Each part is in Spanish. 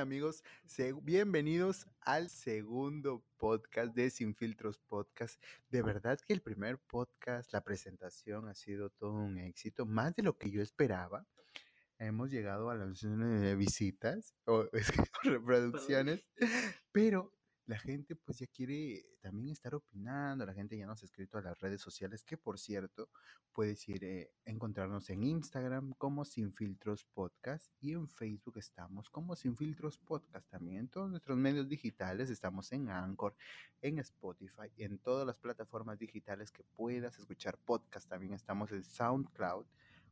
amigos? bienvenidos al segundo podcast de Sin Filtros Podcast. De verdad que el primer podcast, la presentación ha sido todo un éxito, más de lo que yo esperaba. Hemos llegado a las visitas o reproducciones, pero la gente pues ya quiere también estar opinando, la gente ya nos ha escrito a las redes sociales, que por cierto puedes ir eh, encontrarnos en Instagram como Sin Filtros Podcast y en Facebook estamos como Sin Filtros Podcast también. En todos nuestros medios digitales estamos en Anchor, en Spotify, en todas las plataformas digitales que puedas escuchar podcast. También estamos en SoundCloud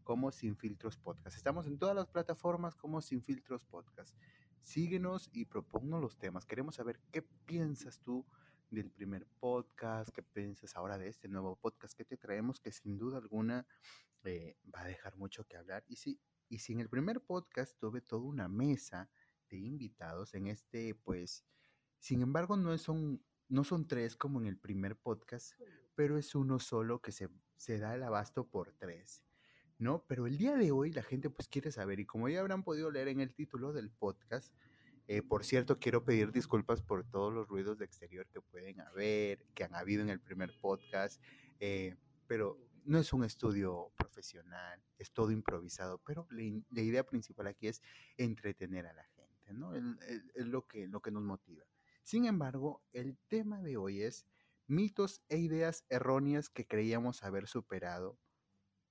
como Sin Filtros Podcast. Estamos en todas las plataformas como Sin Filtros Podcast. Síguenos y proponnos los temas. Queremos saber qué piensas tú del primer podcast, qué piensas ahora de este nuevo podcast que te traemos, que sin duda alguna eh, va a dejar mucho que hablar. Y si, y si en el primer podcast tuve toda una mesa de invitados, en este, pues, sin embargo, no son, no son tres como en el primer podcast, pero es uno solo que se, se da el abasto por tres. ¿No? Pero el día de hoy la gente pues quiere saber y como ya habrán podido leer en el título del podcast, eh, por cierto, quiero pedir disculpas por todos los ruidos de exterior que pueden haber, que han habido en el primer podcast, eh, pero no es un estudio profesional, es todo improvisado, pero la, idea principal aquí es entretener a la gente, ¿no? Es lo que, lo que nos motiva. Sin embargo, el tema de hoy es mitos e ideas erróneas que creíamos haber superado,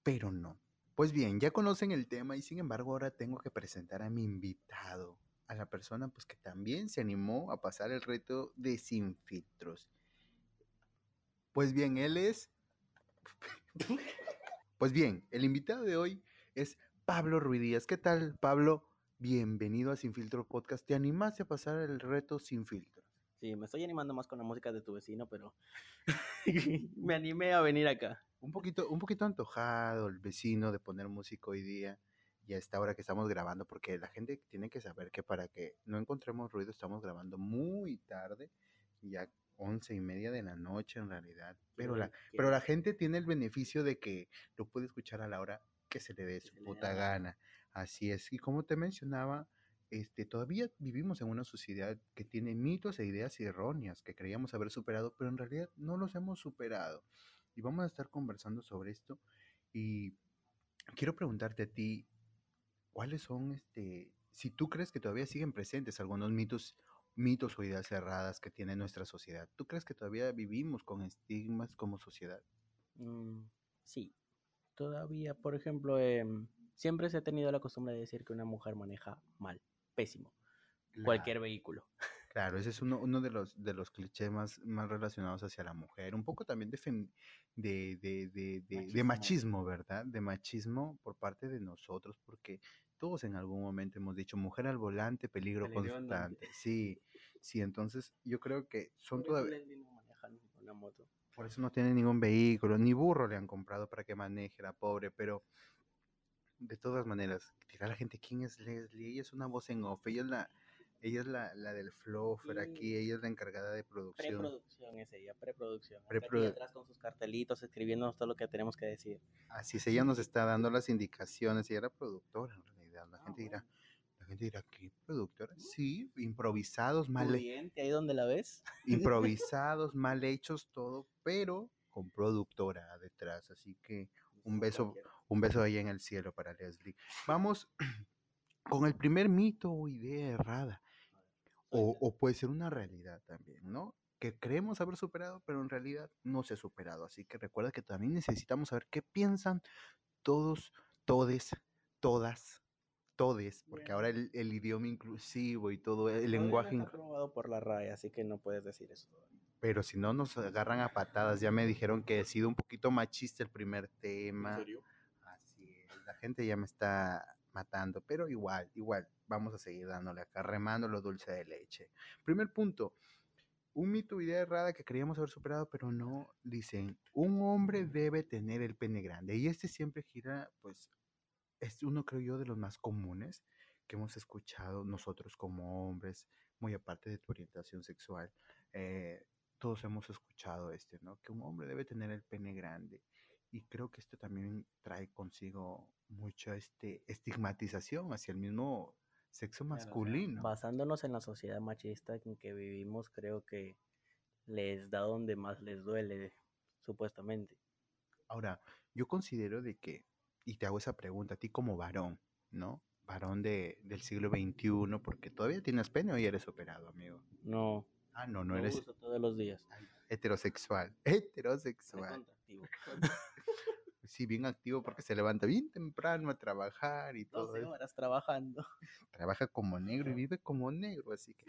pero no. Pues bien, ya conocen el tema y sin embargo ahora tengo que presentar a mi invitado, a la persona pues que también se animó a pasar el reto de sin filtros. Pues bien, él es... Pues bien, el invitado de hoy es Pablo Ruidías. ¿Qué tal, Pablo? Bienvenido a Sin Filtro Podcast. ¿Te animaste a pasar el reto sin filtros? Sí, me estoy animando más con la música de tu vecino, pero me animé a venir acá un poquito, un poquito antojado el vecino de poner música hoy día y a esta hora que estamos grabando, porque la gente tiene que saber que para que no encontremos ruido estamos grabando muy tarde, ya once y media de la noche en realidad, pero la, pero la gente tiene el beneficio de que lo puede escuchar a la hora que se le dé su puta gana, así es, y como te mencionaba, este, todavía vivimos en una sociedad que tiene mitos e ideas erróneas que creíamos haber superado, pero en realidad no los hemos superado y vamos a estar conversando sobre esto. Y quiero preguntarte a ti, ¿cuáles son, este, si tú crees que todavía siguen presentes algunos mitos, mitos o ideas cerradas que tiene nuestra sociedad? ¿Tú crees que todavía vivimos con estigmas como sociedad? Mm, sí, todavía, por ejemplo, em, siempre se ha tenido la costumbre de decir que una mujer maneja mal, pésimo, cualquier vehículo. Claro, ese es uno, uno de los de los clichés más, más relacionados hacia la mujer. Un poco también de, de, de, de, machismo. ¿verdad? De machismo por parte de nosotros, porque todos en algún momento hemos dicho mujer al volante, peligro, constante. Sí, sí, entonces yo creo que son todavía. Por eso no tiene ningún vehículo, ni burro le han comprado para que maneje la pobre, pero de todas maneras, dirá la gente, ¿quién es Leslie? Ella es una voz en off, ella es la ella es la, la del Fluffer aquí, ella es la encargada de producción. Preproducción es ella, preproducción. Preprodu atrás con sus cartelitos, escribiéndonos todo lo que tenemos que decir. Así es, ella nos está dando las indicaciones, ella era productora en realidad. La gente dirá, la gente dirá, ¿qué productora? Sí, improvisados, mal hechos. ahí donde la ves. Improvisados, mal hechos, todo, pero con productora detrás. Así que un beso, un beso ahí en el cielo para Leslie. Vamos con el primer mito o idea errada. O, puede ser una realidad también, ¿no? Que creemos haber superado, pero en realidad no se ha superado. Así que recuerda que también necesitamos saber qué piensan todos, todes, todas, todes, porque ahora el, idioma inclusivo y todo, el lenguaje... Está aprobado por la RAE, así que no puedes decir eso Pero si no nos agarran a patadas, ya me dijeron que he sido un poquito machista el primer tema. ¿En serio? Así es, la gente ya me está matando, pero igual, igual, vamos a seguir dándole acá, remando lo dulce de leche. Primer punto, un mito, idea errada que creíamos haber superado, pero no, dicen, un hombre debe tener el pene grande. Y este siempre gira, pues, es uno creo yo de los más comunes que hemos escuchado nosotros como hombres, muy aparte de tu orientación sexual. Eh, todos hemos escuchado este, ¿no? Que un hombre debe tener el pene grande. Y creo que esto también trae consigo mucha este, estigmatización hacia el mismo sexo Claro, o sea, masculino. basándonos en la sociedad machista en que vivimos, creo que les da donde más les duele, supuestamente. Ahora, yo considero de que, y te hago esa pregunta a ti como varón, ¿no? Varón de, del siglo XXI, porque todavía tienes pene o ya eres operado, amigo. No, Ah, no, no eres uso todos los días. heterosexual. Heterosexual. Sí, bien activo porque se levanta bien temprano a trabajar y todo 12 eso. horas trabajando. Trabaja como negro y vive como negro, así que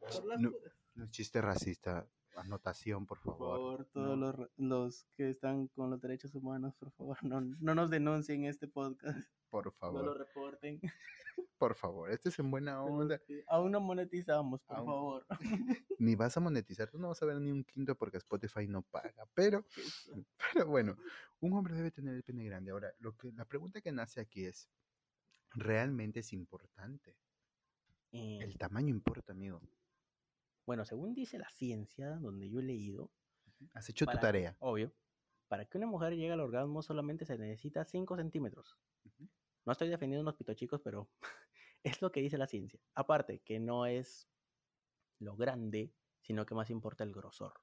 Por las no, no es chiste racista. Anotación, por Por favor. favor, todos no. los, los que están con los derechos humanos, por favor, no, no nos denuncien este podcast. Por No lo favor, reporten. por favor. Este es en buena onda. Aún no monetizamos, por Aún- favor. Ni vas a monetizar, tú no vas a ver ni un quinto porque Spotify no paga. Pero, pero bueno, un hombre debe tener el pene grande. Ahora, lo que, la pregunta que nace aquí es, ¿realmente es importante? Eh, El tamaño importa, amigo. Bueno, según dice la ciencia, donde yo he leído, ¿Has hecho tu tarea? obvio, para que una mujer llegue al orgasmo solamente se necesita 5 centímetros. No estoy defendiendo a los pitochicos, pero es lo que dice la ciencia. Aparte, que no es lo grande, sino que más importa el grosor.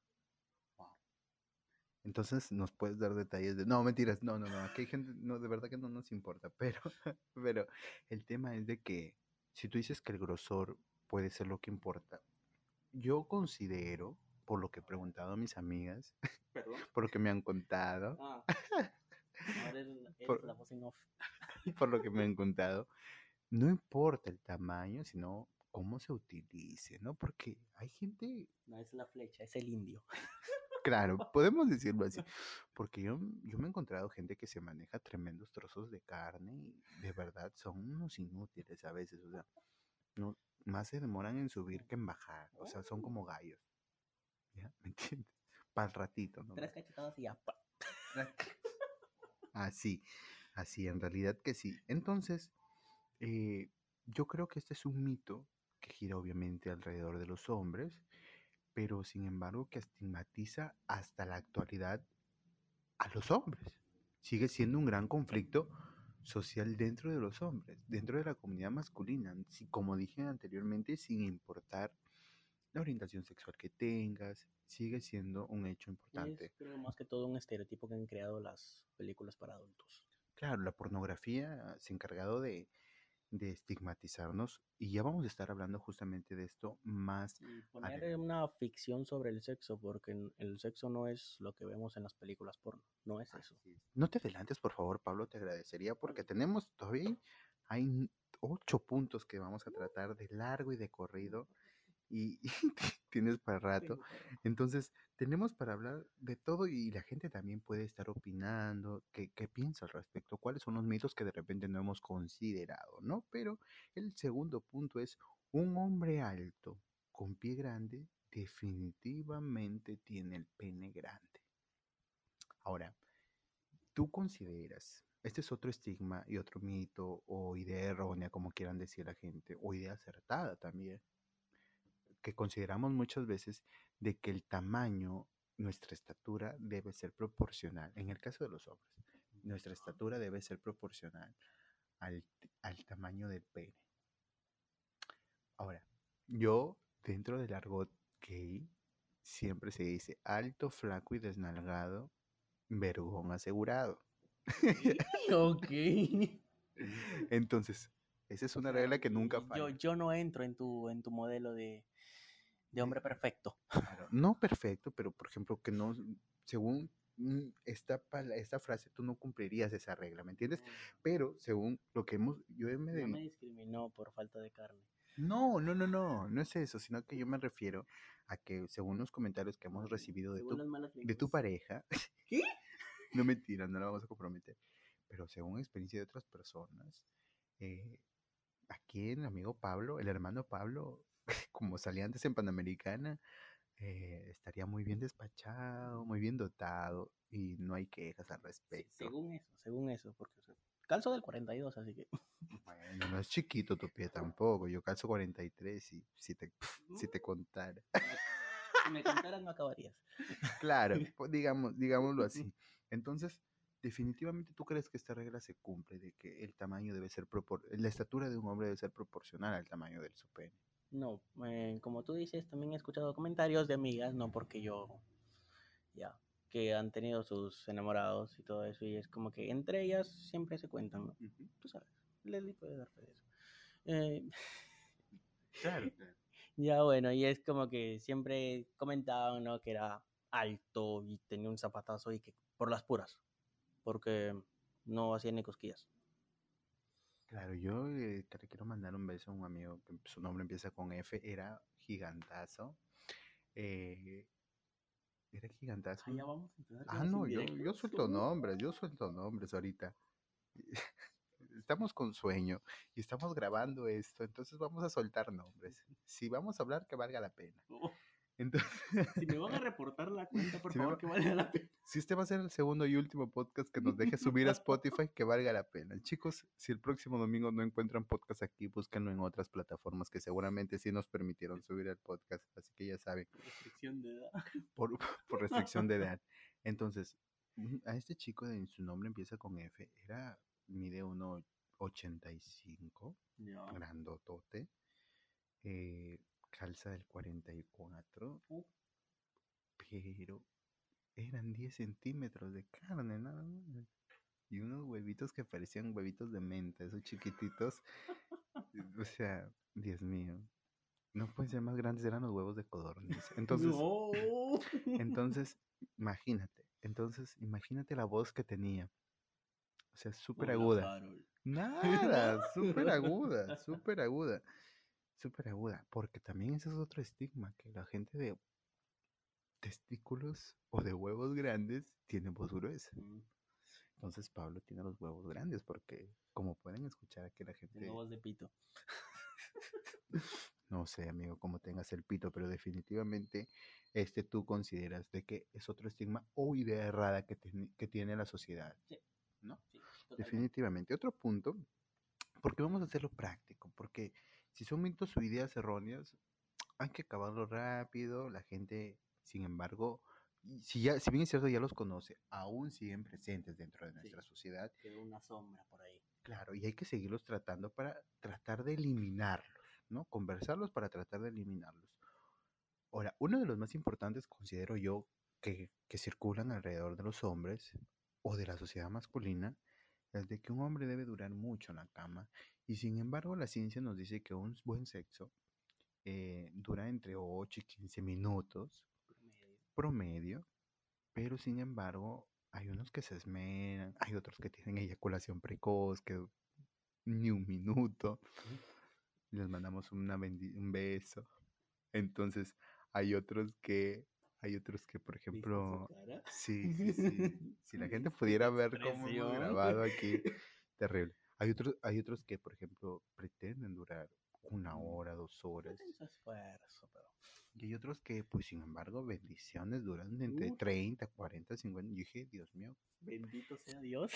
Entonces, ¿nos puedes dar detalles de...? No, mentiras, no, no, no, aquí hay gente, no, de verdad que no nos importa, pero, pero el tema es de que si tú dices que el grosor puede ser lo que importa, yo considero, por lo que he preguntado a mis amigas, Perdón. por lo que me han contado, Ah. Ahora eres, eres Por- la voz en off. por lo que me han contado, no importa el tamaño, sino cómo se utilice, ¿no? Porque hay gente, No es la flecha, es el indio. claro, podemos decirlo así, porque yo, yo me he encontrado gente que se maneja tremendos trozos de carne y de verdad son unos inútiles a veces, o sea, no, más se demoran en subir que en bajar, o sea, son como gallos, ¿ya? ¿Me entiendes? Para el ratito, ¿no? Tres cachetadas y ya. pa. Así, así, en realidad que sí. Entonces, eh, yo creo que este es un mito que gira obviamente alrededor de los hombres, pero sin embargo que estigmatiza hasta la actualidad a los hombres. Sigue siendo un gran conflicto social dentro de los hombres, dentro de la comunidad masculina, si- como dije anteriormente, sin importar la orientación sexual que tengas, sigue siendo un hecho importante. Es creo más que todo un estereotipo que han creado las películas para adultos. Claro, la pornografía se ha encargado de, de estigmatizarnos y ya vamos a estar hablando justamente de esto más. Y poner adelante. una ficción sobre el sexo, porque el sexo no es lo que vemos en las películas porno, no es eso. Es. No te adelantes, por favor, Pablo, te agradecería porque tenemos todavía hay ocho puntos que vamos a tratar de largo y de corrido y, y tienes para rato. Entonces, tenemos para hablar de todo y la gente también puede estar opinando, qué, qué piensa al respecto, cuáles son los mitos que de repente no hemos considerado, ¿no? Pero el segundo punto es, un hombre alto con pie grande definitivamente tiene el pene grande. Ahora, ¿tú consideras, este es otro estigma y otro mito o idea errónea, como quieran decir la gente, o idea acertada también, que consideramos muchas veces de que el tamaño, nuestra estatura debe ser proporcional, en el caso de los hombres, nuestra estatura debe ser proporcional al, al tamaño del pene. Ahora, yo dentro del argot gay siempre se dice alto, flaco y desnalgado, vergón asegurado. ok. Entonces, esa es una regla que nunca Yo, falla. yo no entro en tu, en tu modelo de, de hombre perfecto. Claro, No perfecto, pero por ejemplo, que no, según mm, esta, esta frase, tú no cumplirías esa regla, ¿me entiendes? Pero según lo que hemos, yo me No me discriminó por falta de carne. No, no, no, no, no es eso, sino que yo me refiero a que según los comentarios que hemos recibido de tu, de tu pareja, ¿Qué? no mentira, no la vamos a comprometer, pero según experiencia de otras personas, eh, aquí el amigo Pablo, el hermano Pablo, como salía antes en Panamericana, eh, estaría muy bien despachado, muy bien dotado y no hay quejas al respecto. Según eso, según eso, porque o sea, calzo del 42, así que Bueno, no es chiquito tu pie tampoco, yo calzo 43 y si te, si te contara. si me contaras no acabarías. Claro, pues digamos, digámoslo así. Entonces, definitivamente tú crees que esta regla se cumple, de que el tamaño debe ser, propor la estatura de un hombre debe ser proporcional al tamaño del su pene. No, eh, como tú dices, también he escuchado comentarios de amigas, no porque yo, ya, que han tenido sus enamorados y todo eso, y es como que entre ellas siempre se cuentan, ¿no? Tú sabes, Leslie puede dar de eso. Eh, claro. ya bueno, y es como que siempre comentaban, ¿no? Que era alto y tenía un zapatazo y que por las puras, porque no hacía ni cosquillas. Claro, yo eh, te le quiero mandar un beso a un amigo que su nombre empieza con F, era gigantazo. eh, era gigantazo. Ah, ya vamos a empezar Ah, no, yo, yo suelto nombres, yo suelto nombres ahorita. Estamos con sueño y estamos grabando esto, entonces vamos a soltar nombres. Si vamos a hablar, que valga la pena. Entonces, si me van a reportar la cuenta, por Si favor, va- que valga la pena. si este va a ser el segundo y último podcast que nos deje subir a Spotify, que valga la pena. Chicos, si el próximo domingo no encuentran podcast aquí, búsquenlo en otras plataformas que seguramente sí nos permitieron subir el podcast, así que ya saben. Restricción de edad. por, por restricción de edad. Entonces, a este chico de su nombre empieza con F, era, mide 1,85, Ya. grandotote, eh, calza del 44, Uh. pero eran 10 centímetros de carne, nada más. Y unos huevitos que parecían huevitos de menta, esos chiquititos. o sea, Dios mío. No pueden ser más grandes, eran los huevos de codorniz. Entonces, No. entonces, imagínate, entonces, imagínate la voz que tenía. O sea, súper aguda. Nada, súper aguda, súper aguda, súper aguda. Porque también ese es otro estigma, que la gente de testículos o de huevos grandes tiene voz gruesa. Mm, Entonces Pablo tiene los huevos grandes porque, como pueden escuchar aquí la gente, Tengo voz de pito. no sé, amigo, cómo tengas el pito, pero definitivamente este tú consideras de que es otro estigma o idea errada que, tiene- que tiene la sociedad. Sí. ¿No? Sí. Definitivamente. Otro punto, porque vamos a hacerlo práctico, porque si son mitos o ideas erróneas, hay que acabarlo rápido, la gente, sin embargo, si, ya, si bien es cierto, ya los conoce, aún siguen presentes dentro de Sí. nuestra sociedad, Quedó una sombra por ahí. claro, y hay que seguirlos tratando para tratar de eliminarlos, ¿no? Conversarlos para tratar de eliminarlos. Ahora, uno de los más importantes, considero yo, que, que circulan alrededor de los hombres o de la sociedad masculina, es de que un hombre debe durar mucho en la cama. Y sin embargo, la ciencia nos dice que un buen sexo eh, dura entre 8 y 15 minutos promedio. promedio, pero sin embargo, hay unos que se esmeran, hay otros que tienen eyaculación precoz, que ni un minuto. Les mandamos una un beso. Entonces, hay otros que, hay otros que, por ¿Viste su ejemplo, sí, sí, sí. Si la gente pudiera ver cómo hemos grabado aquí, terrible. Hay otros, hay otros que, por ejemplo, pretenden durar una hora, dos horas. Su esfuerzo, pero. Y hay otros que, pues, sin embargo, bendiciones duran entre Uf. 30, 40, 50. Y dije, Dios mío, Bendito sea Dios.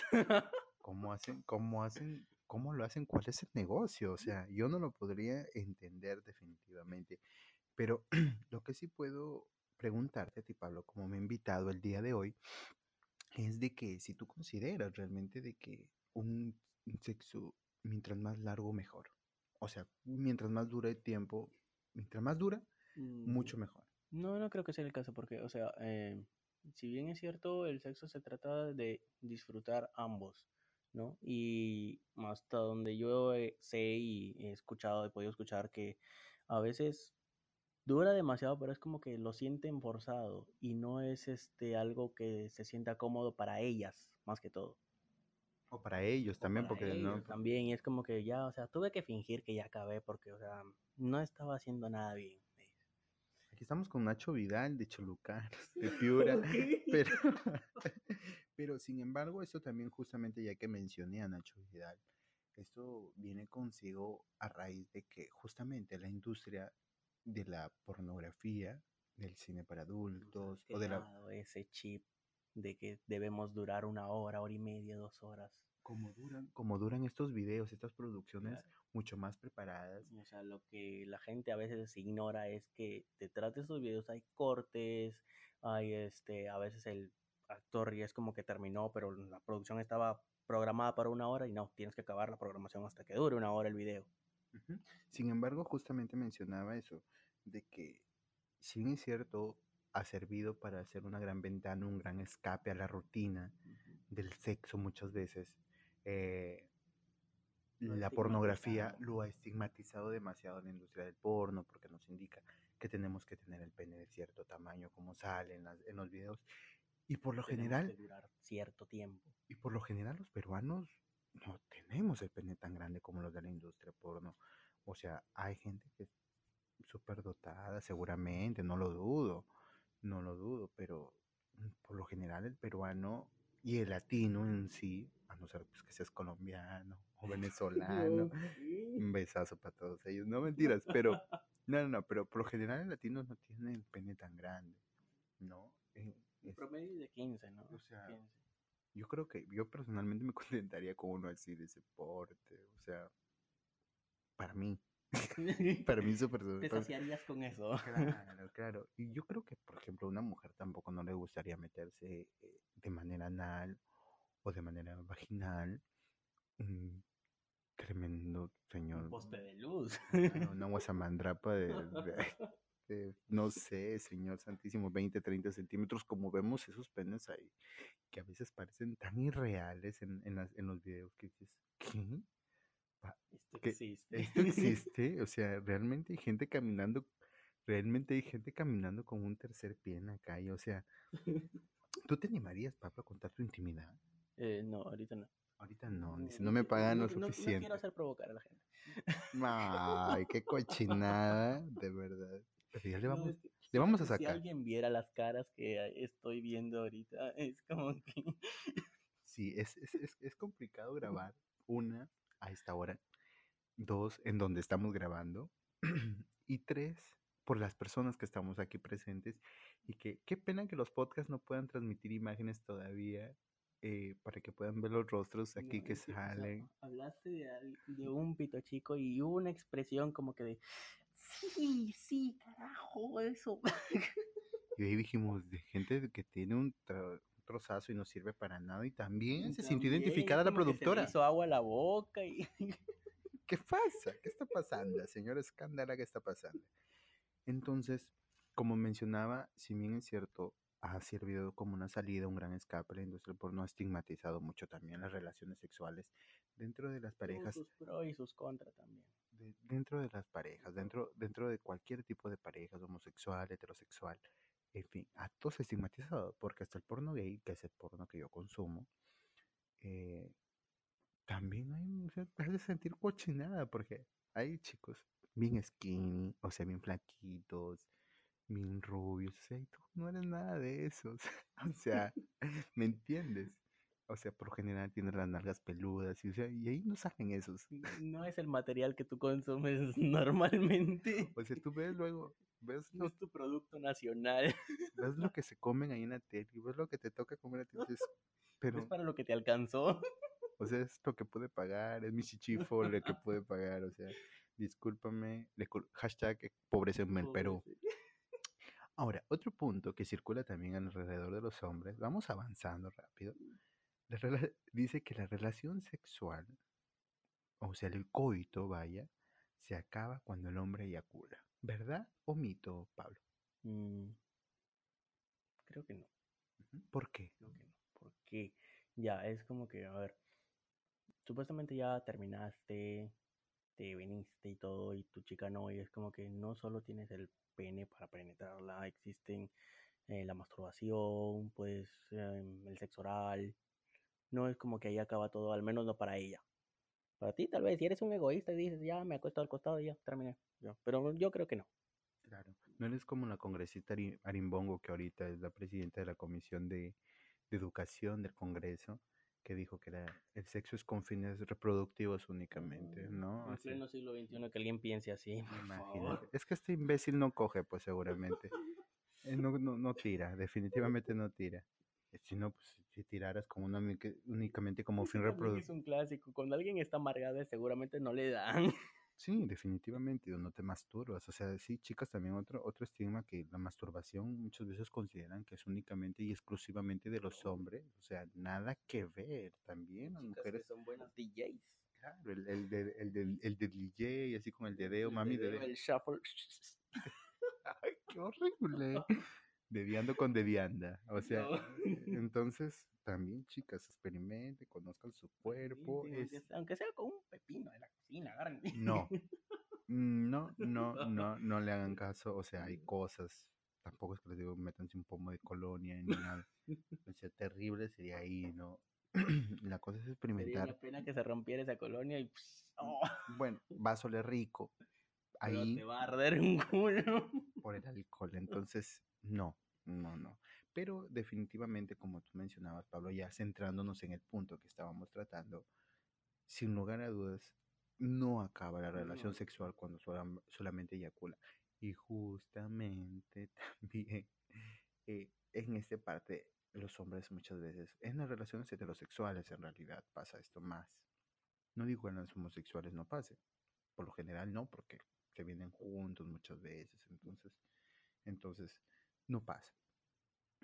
¿cómo hacen, cómo hacen, cómo lo hacen? ¿Cuál es el negocio? O sea, yo no lo podría entender definitivamente. Pero lo que sí puedo preguntarte a ti, Pablo, como me he invitado el día de hoy, es de que si tú consideras realmente de que un sexo, mientras más largo, mejor. O sea, mientras más dura el tiempo, mientras más dura, mucho Mm, mejor. No, no creo que sea el caso, porque, o sea, eh, si bien es cierto, el sexo se trata de disfrutar ambos, ¿no? Y hasta donde yo sé y he escuchado, he podido escuchar que a veces dura demasiado, pero es como que lo sienten forzado y no es este algo que se sienta cómodo para ellas, más que todo. O para ellos también, para porque no, también, y es como que ya, o sea, tuve que fingir que ya acabé porque, o sea, no estaba haciendo nada bien. Aquí estamos con Nacho Vidal de Cholucar, de Piura, pero, pero sin embargo, esto también justamente ya que mencioné a Nacho Vidal, esto viene consigo a raíz de que justamente la industria de la pornografía, del cine para adultos, o de la, quedado ese chip de que debemos durar una hora, hora y media, dos horas. como duran, como duran estos videos, estas producciones Claro. mucho más preparadas, O sea, lo que la gente a veces ignora es que detrás de esos videos hay cortes, hay este, a veces el actor y es como que terminó, pero la producción estaba programada para una hora y no, tienes que acabar la programación hasta que dure una hora el video. Sin embargo, justamente mencionaba eso, de que si bien es cierto, ha servido para hacer una gran ventana, un gran escape a la rutina del sexo muchas veces, eh, la pornografía lo ha estigmatizado demasiado la industria del porno porque nos indica que tenemos que tener el pene de cierto tamaño como sale en, las- en los videos. Y por lo Tenemos general, que durar cierto tiempo. y por lo general los peruanos no tenemos el pene tan grande como los de la industria porno. O sea, hay gente que es súper dotada, seguramente, no lo dudo, no lo dudo, pero mm, por lo general el peruano y el latino en sí, a no ser pues, que seas colombiano o venezolano, un besazo para todos ellos, no mentiras, pero no, no, no, pero por lo general el latino no tiene el pene tan grande, ¿no? Eh, El es- promedio es de 15, ¿no? o sea, 15. yo creo que yo personalmente me contentaría con uno así de ese porte, o sea, para mí, mí súper Te saciarías con eso. Claro, claro. Y yo creo que, por ejemplo, a una mujer tampoco no le gustaría meterse eh, de manera anal o de manera vaginal un tremendo señor. Un poste de luz. claro, Una guasamandrapa de, de- de, no sé, señor santísimo, 20, 30 centímetros, como vemos esos penes ahí, que a veces parecen tan irreales en, en, las- en los videos que dices, ¿qué? Esto que existe. esto existe, o sea, realmente hay gente caminando, realmente hay gente caminando con un tercer pie en la calle, o sea, ¿tú te animarías, Pablo, a contar tu intimidad? Eh, no, ahorita no. Ahorita no, No, dice, no me pagan no, lo no- No suficiente. quiero hacer provocar a la gente. Ay, qué cochinada, de verdad. Pero ya le No, vamos, es que le vamos a que Si sacar. alguien viera las caras que eh, estoy viendo ahorita, es como que... Sí, es, es, es, es complicado grabar, una, a esta hora, dos, en donde estamos grabando, y tres, por las personas que estamos aquí presentes, y que qué pena que los podcasts no puedan transmitir imágenes todavía, eh, para que puedan ver los rostros aquí No, que salen. hablaste de, un pito chico y hubo una expresión como que de... Sí, sí, carajo, eso. Y ahí dijimos, de gente que tiene un, un trozazo y no sirve para nada, y también se sintió identificada la que se productora. hizo agua a la boca y... ¿Qué pasa? ¿Qué está pasando, señora Escándala? ¿Qué está pasando? Entonces, como mencionaba, si bien es cierto, ha servido como una salida, un gran escape, la industria del porno ha estigmatizado mucho también las relaciones sexuales dentro de las parejas, sus pros y sus contras también. de- dentro de las parejas, dentro, dentro de cualquier tipo de parejas, homosexual, heterosexual, en fin, a todos estigmatizado, porque hasta el porno gay, que es el porno que yo consumo, eh, también hay, te hace sentir cochinada, porque hay chicos bien skinny, o sea, bien flaquitos, bien rubios, o sea, y tú no eres nada de eso, o sea, ¿me entiendes? O sea, por general tienes las nalgas peludas, y, o sea, y ahí no salen esos. No es el material que tú consumes normalmente. O sea, tú ves luego, ves No es tu producto nacional. ves lo que se comen ahí en la tele, ves lo que te toca comer a ti, y dices, pero, Es para lo que te alcanzó. o sea, es lo que pude pagar, es mi chichifo lo que pude pagar, o sea, discúlpame, le hashtag pobreza en el Perú. Ahora, otro punto que circula también alrededor de los hombres, vamos avanzando rápido, la dice que la relación sexual, o sea, el coito, vaya, se acaba cuando el hombre eyacula. ¿Verdad o mito, Pablo? Mm, creo que no. ¿Por qué? Creo que no. Porque ya es como que, a ver, supuestamente ya terminaste, te viniste y todo, y tu chica no, y es como que no solo tienes el pene para penetrarla, existen eh, la masturbación, pues em, el sexo oral. No es como que ahí acaba todo, al menos no para ella. Para ti, tal vez, si eres un egoísta y dices, ya me acuesto al costado y ya terminé. Pero yo creo que no. Claro. No eres como la congresista Ari- Arimbongo, que ahorita es la presidenta de la Comisión de, de Educación del Congreso, que dijo que la- el sexo es con fines reproductivos únicamente, ¿no? En Así, pleno siglo XXI que alguien piense así. por imagínate. favor. Es que este imbécil no coge, pues seguramente. Eh, No, no, no tira, definitivamente no tira. Eh, Si no, pues si tiraras como una, únicamente como fin reproductivo. Es un clásico. Cuando alguien está amargado, seguramente no le dan. Sí, definitivamente, no te masturbas. O sea, sí, chicas, también otro, otro estigma que la masturbación muchas veces consideran que es únicamente y exclusivamente de los hombres. O sea, nada que ver. También las mujeres. que son buenos DJs. Claro, el, el, de- el, del- el del DJ, así con el dedeo, El mami, dedeo. El shuffle. Ay, qué horrible. Dediando con dedianda. O sea, No. entonces, también, chicas, experimenten, conozcan su cuerpo. Sí, Es, aunque sea- Aunque sea con un pepino de la agarren. No. Mm, No, no, no, no le hagan caso. O sea, hay cosas. Tampoco es que les digo, métanse un pomo de colonia ni nada. O sea, terrible sería ahí, ¿no? La cosa es Sería experimentar. una pena que se rompiera esa colonia y pss, oh, Bueno, va a oler rico. pero Ahí te va a arder un culo. por el alcohol. Entonces, no, no, no. Pero definitivamente, como tú mencionabas, Pablo, ya centrándonos en el punto que estábamos tratando, sin lugar a dudas, no acaba la relación No. sexual cuando solam- solamente eyacula. Y justamente también eh, en esta parte, los hombres muchas veces, en las relaciones heterosexuales en realidad pasa esto más. No digo en las homosexuales no pase, por lo general no, porque se vienen juntos muchas veces, entonces, entonces no pasa.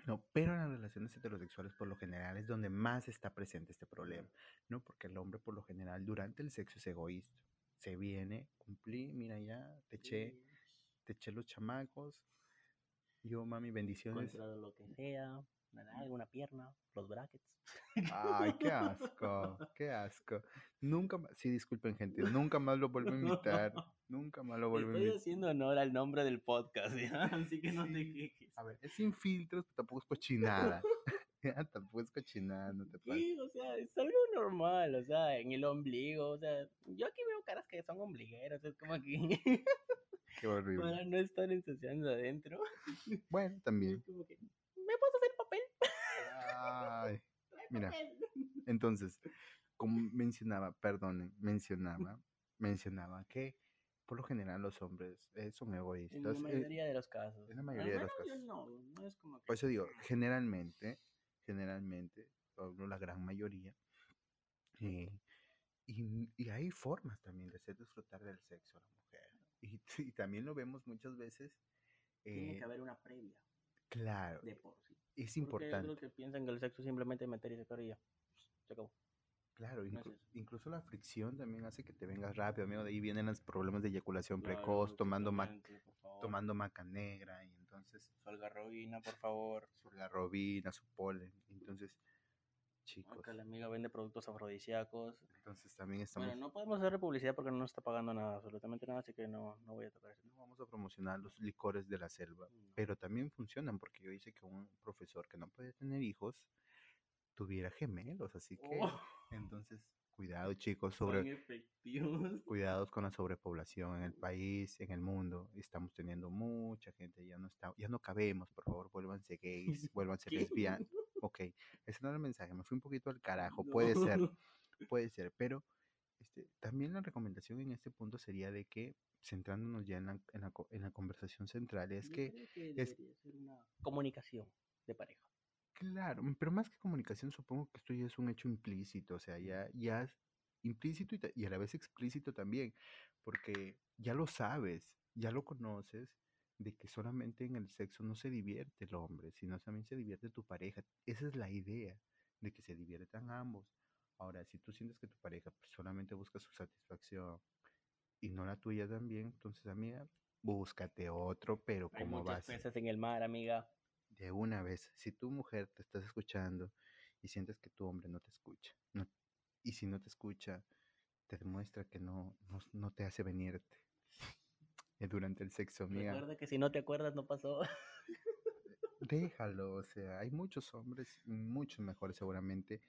No, pero en las relaciones heterosexuales por lo general es donde más está presente este problema, ¿no? Porque el hombre por lo general durante el sexo es egoísta. Se viene, cumplí, mira ya, te eché, te eché los chamacos. Yo, mami, bendiciones. Contra lo que sea, una nalga, una pierna, los brackets. Ay, qué asco, qué asco. Nunca más, sí, disculpen, gente, nunca más lo vuelvo a invitar. Nunca más lo vuelvo a Estoy invitar. haciendo honor al nombre del podcast, ¿ya? así que no te quejes. A ver, es sin filtros, pero tampoco es cochinada. Tampoco es cochinada, no te pases. Sí, o sea, es algo normal, o sea, en el ombligo, o sea, yo aquí veo caras que son ombligueras, es como que Qué horrible. para no estar ensuciando adentro, Bueno, también. es como que, ¿me puedes hacer papel? Ay, Mira. papel". entonces, como mencionaba, perdonen, mencionaba, mencionaba que por lo general los hombres eh, son En la egoístas. eh, mayoría de los casos. en la mayoría de los casos. No, no es como que... Por eso digo, generalmente, generalmente, la gran mayoría, eh, y, y hay formas también de hacer disfrutar del sexo a la mujer. Y, y también lo vemos muchas veces. Tiene eh, que haber una previa claro, de por sí. Es importante. otros que piensan que el sexo es simplemente meter y sacar y ya. Se acabó. Claro, es inclu- incluso la fricción también hace que te vengas rápido, amigo. De ahí vienen los problemas de eyaculación Claro, precoz, tomando, ma- tomando maca negra y entonces Su algarrobina, por favor. su garrobina, su polen. Entonces, Acá la amiga vende productos afrodisíacos. entonces también estamos... Bueno, no podemos hacer publicidad porque no nos está pagando nada, absolutamente nada, así que no, no voy a tocar eso. no vamos a promocionar los licores de la selva, No. pero también funcionan porque yo hice que un profesor que no podía tener hijos tuviera gemelos, así que Oh, entonces cuidado chicos sobre cuidados con la sobrepoblación en el país, en el mundo, estamos teniendo mucha gente, ya no está, ya no cabemos, por favor, vuélvanse gays, vuélvanse lesbianas. Ok, ese no era el mensaje, me fui un poquito al carajo, puede ser, puede ser, pero este, también la recomendación en este punto sería de que, centrándonos ya en la, en la, en la conversación central, es Yo que, es- debería ser una comunicación de pareja. claro, mm, pero más que comunicación, supongo que esto ya es un hecho implícito, o sea, ya, ya es implícito y a la vez explícito también, porque ya lo sabes, ya lo conoces, de que solamente en el sexo no se divierte el hombre, sino también se divierte tu pareja. Esa es la idea, de que se diviertan ambos. Ahora, si tú sientes que tu pareja pues, solamente busca su satisfacción y no la tuya también, entonces, amiga, búscate otro, pero Hay como muchas vas peces en el mar, amiga. de una vez, si tu mujer te estás escuchando y sientes que tu hombre no te escucha, no- y si no te escucha, te demuestra que no, no, no te hace venirte eh, durante el sexo, amiga. Recuerda que si no te acuerdas no pasó. Déjalo, o sea, hay muchos hombres, muchos mejores seguramente,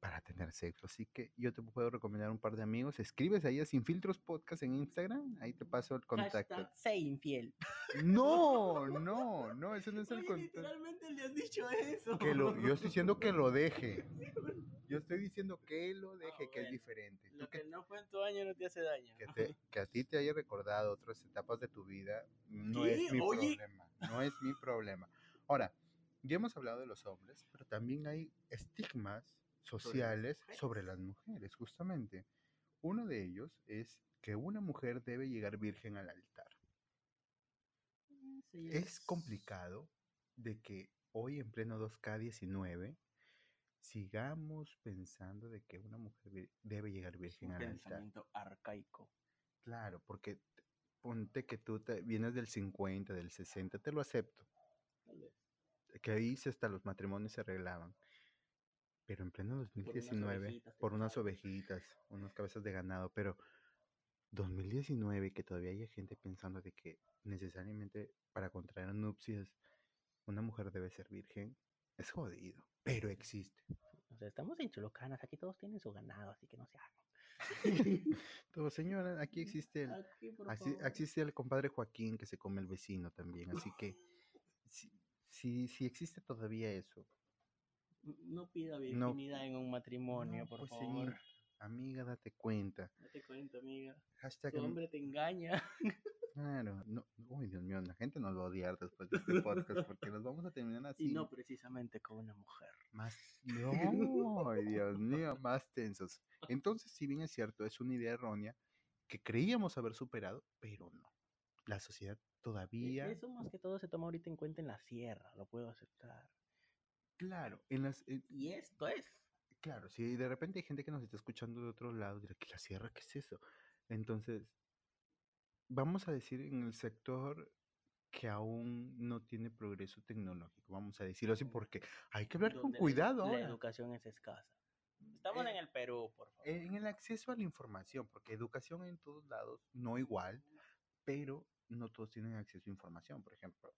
para tener sexo. Así que yo te puedo recomendar un par de amigos. Escribes ahí a Sin Filtros Podcast en Instagram, ahí te paso el contacto. Hashtag sé infiel. No, no, no, ese no es el contacto. literalmente le has dicho eso. Que lo, yo estoy diciendo que lo deje. Yo estoy diciendo que lo deje, que es diferente. Lo que, que no fue en tu año no te hace daño. que, te- que a ti te haya recordado otras etapas de tu vida, no ¿Qué? es mi Oye. problema. No es mi problema. Ahora, ya hemos hablado de los hombres, pero también hay estigmas sociales sobre las mujeres, justamente. Uno de ellos es que una mujer debe llegar virgen al altar. Sí, Es complicado de que hoy en pleno 2K19 sigamos pensando de que una mujer debe llegar virgen al altar. pensamiento arcaico. Claro, porque ponte que tú te- vienes del 50, del 60, te lo acepto. Que ahí hasta los matrimonios se arreglaban. Pero en pleno unas 2019, ovejitas que por unas ovejitas, unas cabezas de ganado, pero 2019 que todavía hay gente pensando de que necesariamente para contraer nupcias una mujer debe ser virgen, es jodido, pero existe. O sea, estamos en Cholocanas, aquí todos tienen su ganado, así que no se hagan. Todo señora, aquí existe el, Aquí, por así- favor. existe el compadre Joaquín que se come el vecino también, así que si, si, si existe todavía eso, No pida No. virginidad en un matrimonio, no, por pues, favor. señor, amiga, date cuenta. Date cuenta, amiga. Hashtag Tu hombre te engaña. Claro, no, uy, Dios mío, la gente nos va a odiar después de este podcast porque nos vamos a terminar así. Y no precisamente con una mujer. Más, no, Dios mío, más tensos. Entonces, si bien es cierto, es una idea errónea que creíamos haber superado, pero no. La sociedad E- todavía, Eso más que todo se toma ahorita en cuenta en la sierra, lo puedo aceptar. claro, en las, en- Y esto es. claro, si de repente hay gente que nos está escuchando de otro lado, dirá, ¿que la sierra qué es eso? Entonces, vamos a decir en el sector que aún no tiene progreso tecnológico, vamos a decirlo así, porque hay que hablar con cuidado La ahora. educación es escasa. Estamos Eh, en el Perú, por favor. En el acceso a la información, porque educación en todos lados, no igual, pero no todos tienen acceso a información. Por ejemplo,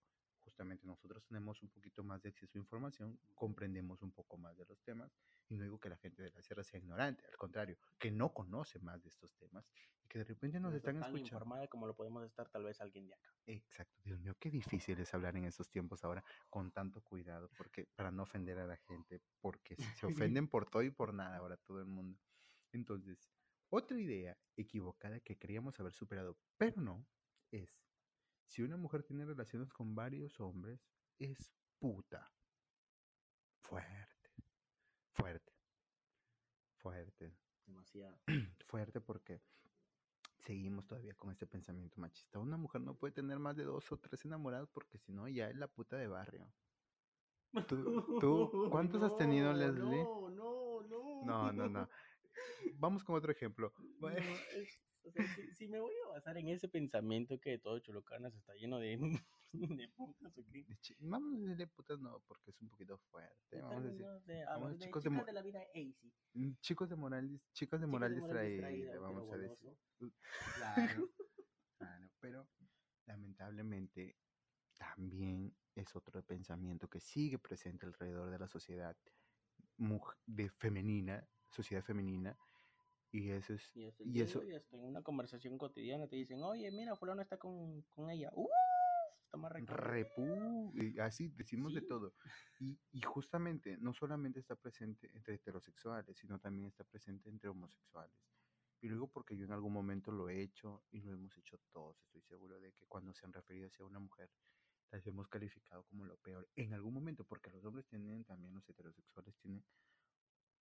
justamente nosotros tenemos un poquito más de acceso a información, comprendemos un poco más de los temas, y no digo que la gente de la sierra sea ignorante, al contrario, que no conoce más de estos temas y que de repente nos No están está tan escuchando. informada como lo podemos estar tal vez alguien de acá. Exacto, Dios mío, qué difícil es hablar en estos tiempos ahora con tanto cuidado, porque para no ofender a la gente, porque se ofenden por todo y por nada ahora todo el mundo. Entonces, otra idea equivocada que creíamos haber superado, pero no, es si una mujer tiene relaciones con varios hombres, es puta. Fuerte, fuerte, fuerte Demasiado. fuerte porque seguimos todavía con este pensamiento machista. Una mujer no puede tener más de dos o tres enamorados porque si no ya es la puta de barrio. Tú- tú, ¿cuántos has tenido, Leslie? No, no, no. No, no, no. Vamos con otro ejemplo. No, es- o sea, si, si me voy a basar en ese pensamiento que todo Cholocanas está lleno de, de putas o qué. Vamos a decirle putas no, porque es un poquito fuerte. Vamos a decir, vamos, de chicos de de la vida easy. mm, chicos de moral, dis- chicas de moral de moral distraída, distraída, vamos a decir. Claro, claro, pero lamentablemente también es otro pensamiento que sigue presente alrededor de la sociedad de femenina, sociedad femenina, y eso es, Y eso, y eso, y hasta en una conversación cotidiana te dicen, oye, mira, fulano está con, con ella. ¡Uf! Está más rico". repú, y así decimos de Sí. todo. Y, y justamente no solamente está presente entre heterosexuales, sino también está presente entre homosexuales. Y luego porque yo en algún momento lo he hecho y lo hemos hecho todos. Estoy seguro de que cuando se han referido hacia una mujer, las hemos calificado como lo peor. En algún momento, porque los hombres tienen, también los heterosexuales tienen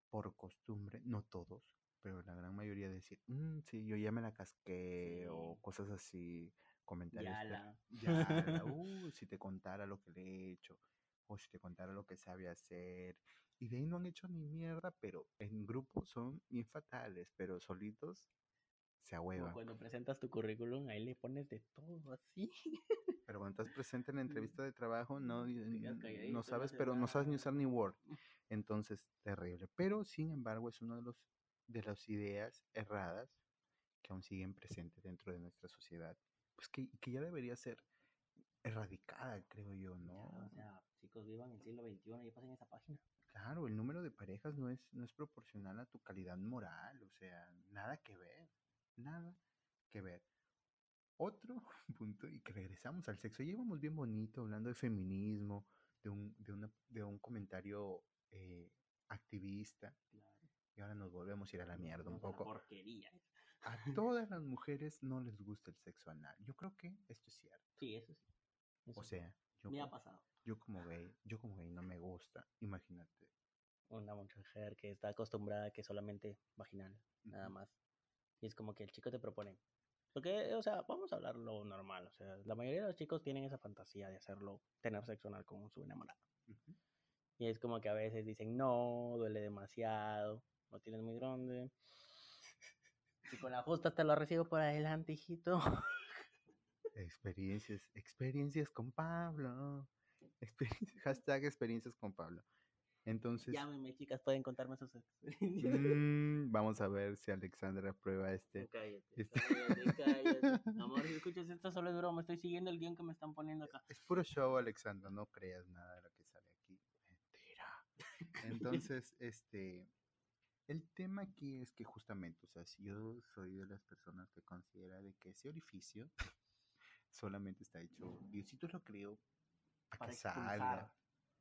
por costumbre, no todos, pero la gran mayoría decir, "Mm, sí, yo ya me la casqué o cosas así, comentarios. de- Yala. ya, uh, si te contara lo que le he hecho, o si te contara lo que sabe hacer. Y de ahí no han hecho ni mierda, pero en grupo son bien fatales, pero solitos se ahuevan. cuando presentas tu currículum, ahí le pones de todo así. Pero cuando estás presente en la entrevista de trabajo, no, no no sabes, pero no sabes ni usar ni Word. Entonces, terrible. Pero, sin embargo, es uno de los de las ideas erradas que aún siguen presentes dentro de nuestra sociedad. Pues que, que ya debería ser erradicada, creo yo, Ya, ¿no? o sea, chicos, vivan el siglo XXI y pasen esa página. Claro, el número de parejas no es, no es proporcional a tu calidad moral, o sea, nada que ver, nada que ver. Otro punto, y que regresamos al sexo, ya íbamos bien bonito hablando de feminismo, de un, de una, de un comentario eh, activista, Claro. Y ahora nos volvemos a ir a la mierda un poco. porquería. A todas las mujeres no les gusta el sexo anal. Yo creo que esto es cierto. Sí, eso sí. O Eso sea, yo, me ha pasado. yo como gay, yo como gay no me gusta, imagínate. Una mujer que está acostumbrada a que solamente vaginal, nada más. Y es como que el chico te propone. Porque, o sea, vamos a hablar lo normal. O sea, la mayoría de los chicos tienen esa fantasía de hacerlo, tener sexo anal con su enamorado. Y es como que a veces dicen, no, duele demasiado, no tienes muy grande. Si con la justa te lo recibo por adelante, hijito. Experiencias, experiencias con Pablo. Experiencias, hashtag experiencias con Pablo. Entonces, Llámenme, chicas, pueden contarme sus experiencias. mm, vamos a ver si Alexandra prueba este. Cállate, este- cállate, cállate. Amor, si escuchas esto solo es broma, estoy siguiendo el guion que me están poniendo acá. Es puro show, Alexandra, no creas nada de lo que sale aquí. Mentira. Entonces, este, el tema aquí es que justamente, o sea, si yo soy de las personas que considera de que ese orificio solamente está hecho, Diosito lo creó para Para que salga.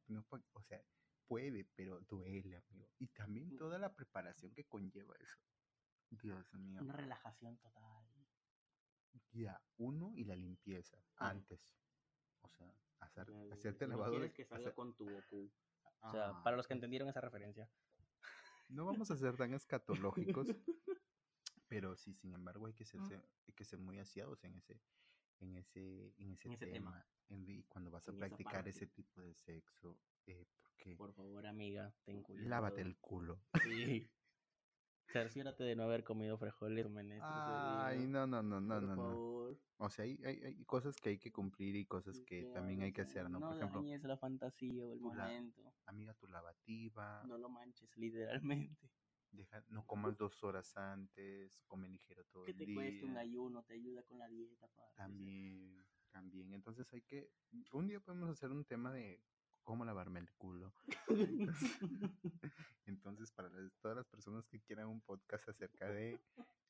No o sea, puede, pero duele, amigo. Y también Mm. toda la preparación que conlleva eso. Dios mío. Una relajación total. Ya, uno y la limpieza Ajá. antes. O sea, hacer, hacerte no lavado quieres que salga hacer- con tu Goku. O sea, para los que entendieron esa referencia. No vamos a ser tan escatológicos, pero sí, sin embargo, hay que ser, Mm. hay que ser muy aseados en ese, en ese, en ese, En ese tema. tema. en- y cuando vas a En practicar ese tipo de sexo, eh, porque Por favor, amiga, ten cuidado. lávate el culo. Sí. Cerciórate de no haber comido frijoles o ese Ay, día, no, no, no, no, por no, no. favor. O sea, hay, hay, hay cosas que hay que cumplir y cosas que también hay que hacer, ¿no? No Por ejemplo, dañes la fantasía o el la- momento. amiga, tu lavativa, No lo manches, literalmente. deja, no comas dos horas antes, come ligero todo Que el te cueste un día. ayuno, te ayuda con la dieta. sea, También, también. Entonces hay que, un día podemos hacer un tema de cómo lavarme el culo. Entonces, para las- todas las personas que quieran un podcast acerca de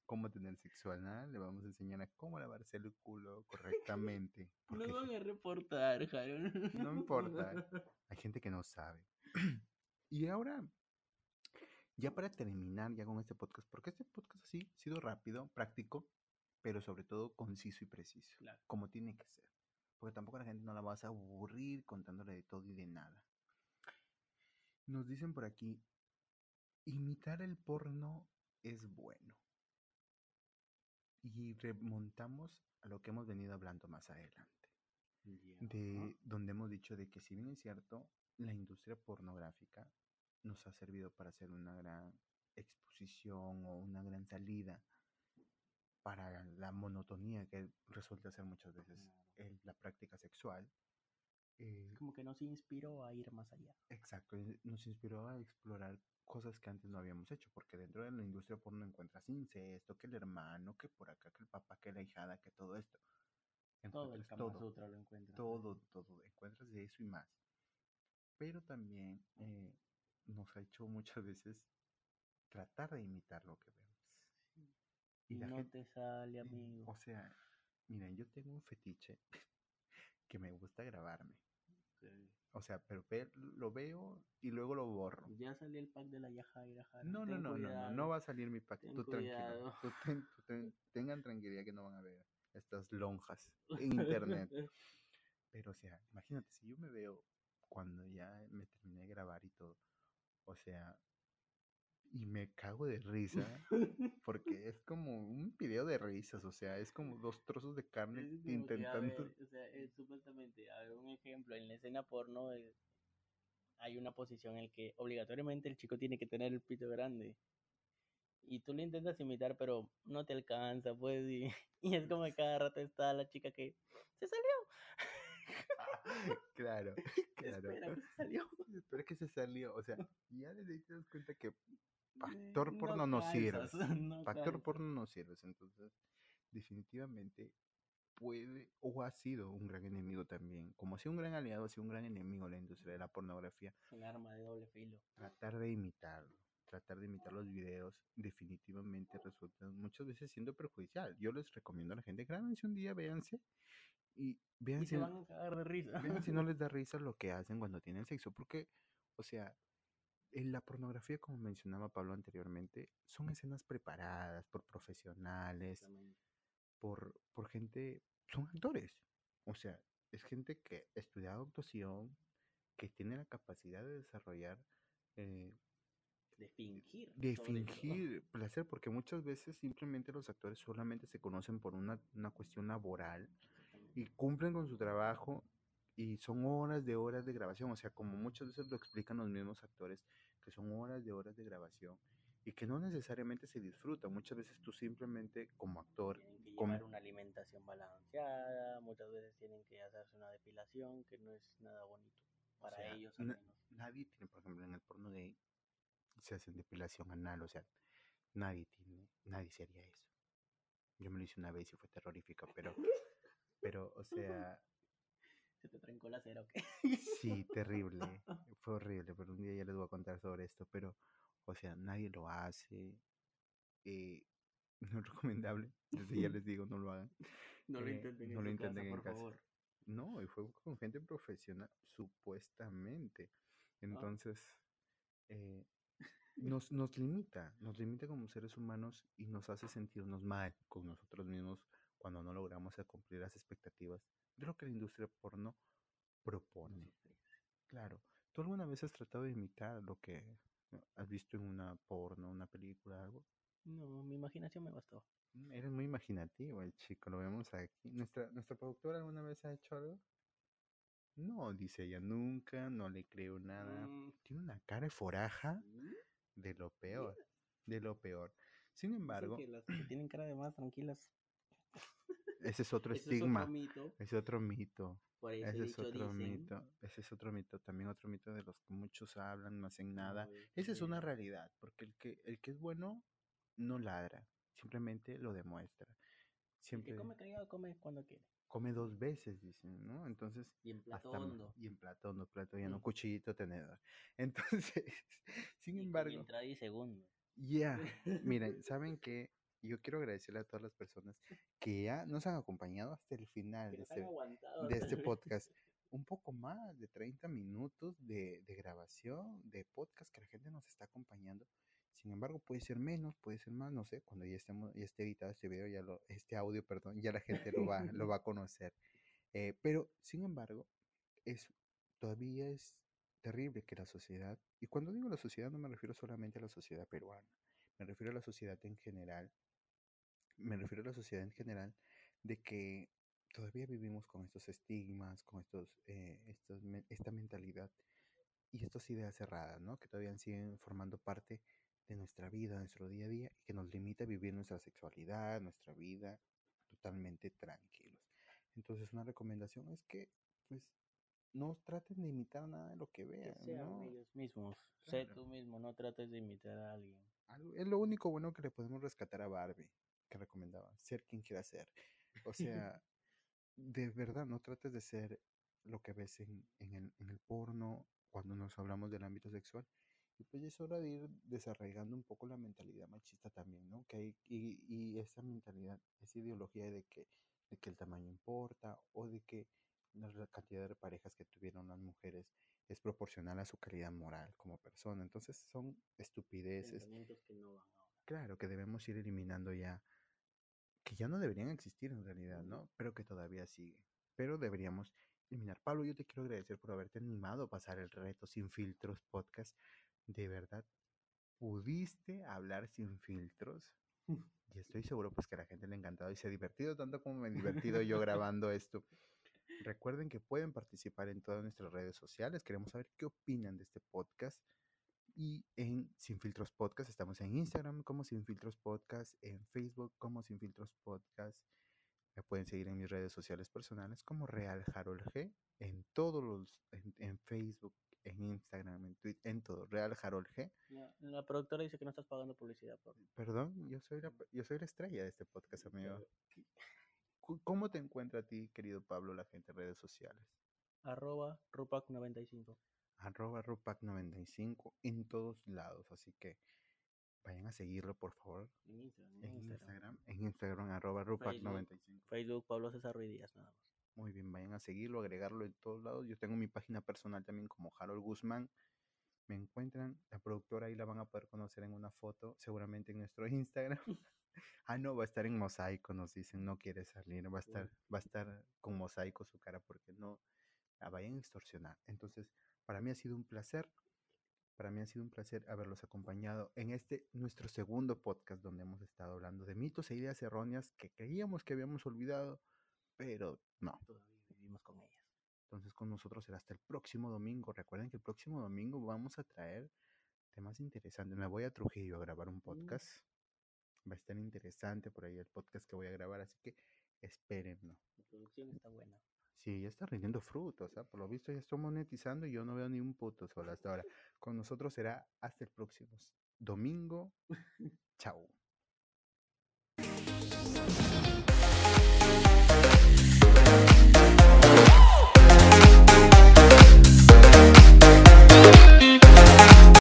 cómo tener sexo anal, le vamos a enseñar a cómo lavarse el culo correctamente. Nos van a reportar, Jaron. No importa. hay gente que no sabe. y ahora, ya para terminar ya con este podcast, porque este podcast así ha sido rápido, práctico, pero sobre todo conciso y preciso, Claro. como tiene que ser. Porque tampoco a la gente no la vas a aburrir contándole de todo y de nada. Nos dicen por aquí, imitar el porno es bueno. Y remontamos a lo que hemos venido hablando más adelante de donde hemos dicho de que si bien es cierto, la industria pornográfica nos ha servido para hacer una gran exposición o una gran salida para la monotonía que resulta ser muchas veces Claro. el- la práctica sexual. eh, Como que nos inspiró a ir más allá. Exacto, y nos inspiró a explorar cosas que antes no habíamos hecho, porque dentro de la industria porno encuentras incesto, que el hermano, que por acá, que el papá, que la hijada, que todo esto. Todo el todo Sutra lo encuentras. todo, todo, encuentras de eso y más. Pero también eh, nos ha hecho muchas veces tratar de imitar lo que vemos. Y la no gente- te sale, amigo. O sea, miren, yo tengo un fetiche que me gusta grabarme. Sí. O sea, pero ve- lo veo y luego lo borro. Ya salió el pack de la Yajaira. No, no, no, no, no, cuidado. no va a salir mi pack. ten Tú tranquilo. cuidado. Tú ten- tú ten- tengan tranquilidad que no van a ver estas lonjas en internet. Pero, o sea, imagínate, si yo me veo cuando ya me terminé de grabar y todo, o sea, y me cago de risa, porque es como un video de risas, o sea, es como dos trozos de carne Es como que, intentando... ver, o sea, eh, supuestamente, a ver, un ejemplo, en la escena porno eh, hay una posición en la que obligatoriamente el chico tiene que tener el pito grande. Y tú lo intentas imitar, pero no te alcanza, pues, y, y es como que cada rato está la chica que se salió. claro, claro. Espera, que se salió. Espera que se salió, o sea, ya desde ahí te das cuenta que Eh, Factor porno no sirves. no calzas. porno no sirves, entonces definitivamente puede o ha sido un gran enemigo también, como ha sido un gran aliado, ha sido un gran enemigo la industria de la pornografía, Un arma de doble filo. tratar de imitarlo, tratar de imitar los videos definitivamente resulta muchas veces siendo perjudicial. Yo les recomiendo a la gente, grábense un día, véanse y vean si, se van a cagar de risa. vean si no les da risa lo que hacen cuando tienen sexo, porque, o sea, en la pornografía, como mencionaba Pablo anteriormente, son escenas preparadas por profesionales, por, por gente, son actores. O sea, es gente que ha estudiado actuación, que tiene la capacidad de desarrollar eh, de fingir. de fingir placer, porque muchas veces simplemente los actores solamente se conocen por una, una cuestión laboral y cumplen con su trabajo y son horas de horas de grabación, o sea, como muchas veces lo explican los mismos actores, que son horas de horas de grabación y que no necesariamente se disfrutan, muchas veces tú simplemente como actor, Tienen que llevar una alimentación balanceada, muchas veces tienen que hacerse una depilación, que no es nada bonito o para sea, ellos al menos. nadie tiene, por ejemplo, en el porno gay se hacen depilación anal, o sea, nadie tiene, nadie se haría eso. Yo me lo hice una vez y fue terrorífico, pero, pero, o sea, ¿Se te trancó la cera o qué? sí, terrible, fue horrible, pero un día ya les voy a contar sobre esto, pero, o sea, nadie lo hace, eh, no es recomendable, desde ya les digo, no lo hagan. No lo Eh, intenten en no lo su intenten casa, en por casa. favor. No, y fue con gente profesional, supuestamente. Entonces, eh, nos, nos limita, nos limita como seres humanos y nos hace sentirnos mal con nosotros mismos cuando no logramos cumplir las expectativas de lo que la industria porno propone. Claro, ¿tú alguna vez has tratado de imitar lo que eh, has visto en una porno, una película, algo? No, mi imaginación me bastó. Mm, Eres muy imaginativo el chico, lo vemos aquí. ¿Nuestra, ¿Nuestra productora alguna vez ha hecho algo? No, dice ella, nunca, no le creo nada. Mm, Tiene una cara de foraja de lo peor, de lo peor. Sin Dicen embargo, que las que tienen cara de más tranquilas. Ese es otro Eso es estigma, otro mito. ese es otro mito, Por ese ese es otro dicen, mito, ese es otro mito, también otro mito de los que muchos hablan, no hacen nada. "Ay, Esa es una realidad, porque el que, el que es bueno no ladra, simplemente lo demuestra. El Siempre que come callado come cuando quiere. come dos veces, dicen, ¿no? Entonces, Y en plato hasta ma- hondo. y en plato hondo, plato lleno, Mm. cuchillito, tenedor. Entonces, sin y embargo, entrada y segundo. ya, miren, ¿saben qué? Yo quiero agradecerle a todas las personas que ya nos han acompañado hasta el final Que de este, de este podcast. Un poco más de 30 minutos de, de grabación, de podcast que la gente nos está acompañando. Sin embargo, puede ser menos, puede ser más, no sé, cuando ya estemos, ya esté editado este video, ya lo, este audio, perdón, ya la gente lo va, lo va a conocer. Eh, pero, sin embargo, es, todavía es terrible que la sociedad, y cuando digo la sociedad no me refiero solamente a la sociedad peruana, me refiero a la sociedad en general, me refiero a la sociedad en general, de que todavía vivimos con estos estigmas, con estos, eh, estos esta mentalidad y estas ideas cerradas, ¿no? Que todavía siguen formando parte de nuestra vida, nuestro día a día, y que nos limita a vivir nuestra sexualidad, nuestra vida totalmente tranquilos. Entonces, una recomendación es que, pues, no traten de imitar nada de lo que Que vean, sean ¿no? ellos mismos. Sé Claro. tú mismo, no trates de imitar a alguien. Es lo único bueno que le podemos rescatar a Barbie, que recomendaba, ser quien quiera ser. O sea, de verdad, no trates de ser lo que ves en, en el, en el porno cuando nos hablamos del ámbito sexual. Y pues es hora de ir desarraigando un poco la mentalidad machista también, ¿no? Que hay, y, y esa mentalidad, esa ideología de que, de que el tamaño importa o de que la cantidad de parejas que tuvieron las mujeres es proporcional a su calidad moral como persona. Entonces son estupideces. Que no van ahora. Claro, que debemos ir eliminando ya, que ya no deberían existir en realidad, ¿no? Pero que todavía sigue. Pero deberíamos eliminar. Pablo, yo te quiero agradecer por haberte animado a pasar el reto sin filtros podcast. De verdad, pudiste hablar sin filtros. Y estoy seguro pues que a la gente le ha encantado y se ha divertido tanto como me he divertido yo grabando esto. Recuerden que pueden participar en todas nuestras redes sociales. Queremos saber qué opinan de este podcast. Y en Sin Filtros Podcast estamos en Instagram como Sin Filtros Podcast, en Facebook como Sin Filtros Podcast. Me pueden seguir en mis redes sociales personales como Real Harold G. En todos los, en, en Facebook, en Instagram, en Twitter, en todo. Real Harold G. La productora dice que no estás pagando publicidad por Perdón, yo soy la, yo soy la estrella de este podcast, amigo. ¿Cómo te encuentra a ti, querido Pablo, la gente en redes sociales? arroba rupac95. Arroba rupac95 en todos lados. Así que vayan a seguirlo, por favor, En Instagram. en. Instagram. En Instagram, arroba rupac95. Facebook, Pablo César Ruiz Díaz, nada más. Muy bien, vayan a seguirlo, agregarlo en todos lados. Yo tengo mi página personal también como Harold Guzmán. Me encuentran, la productora ahí la van a poder conocer en una foto, seguramente en nuestro Instagram. ah, no, va a estar en mosaico, nos dicen, no quiere salir, va a estar, va a estar con mosaico su cara porque no la vayan a extorsionar. Entonces, para mí ha sido un placer. Para mí ha sido un placer haberlos acompañado en este nuestro segundo podcast donde hemos estado hablando de mitos e ideas erróneas que creíamos que habíamos olvidado, pero no. Todavía vivimos con ellas. Entonces con nosotros será hasta el próximo domingo. Recuerden que el próximo domingo vamos a traer temas interesantes. Me voy a Trujillo a grabar un podcast. Va a estar interesante por ahí el podcast que voy a grabar, así que espérenlo. La producción está buena. Sí, ya está rindiendo frutos, ¿ah? por lo visto ya estoy monetizando y yo no veo ni un puto solo hasta ahora. Con nosotros será hasta el próximo domingo. Chao.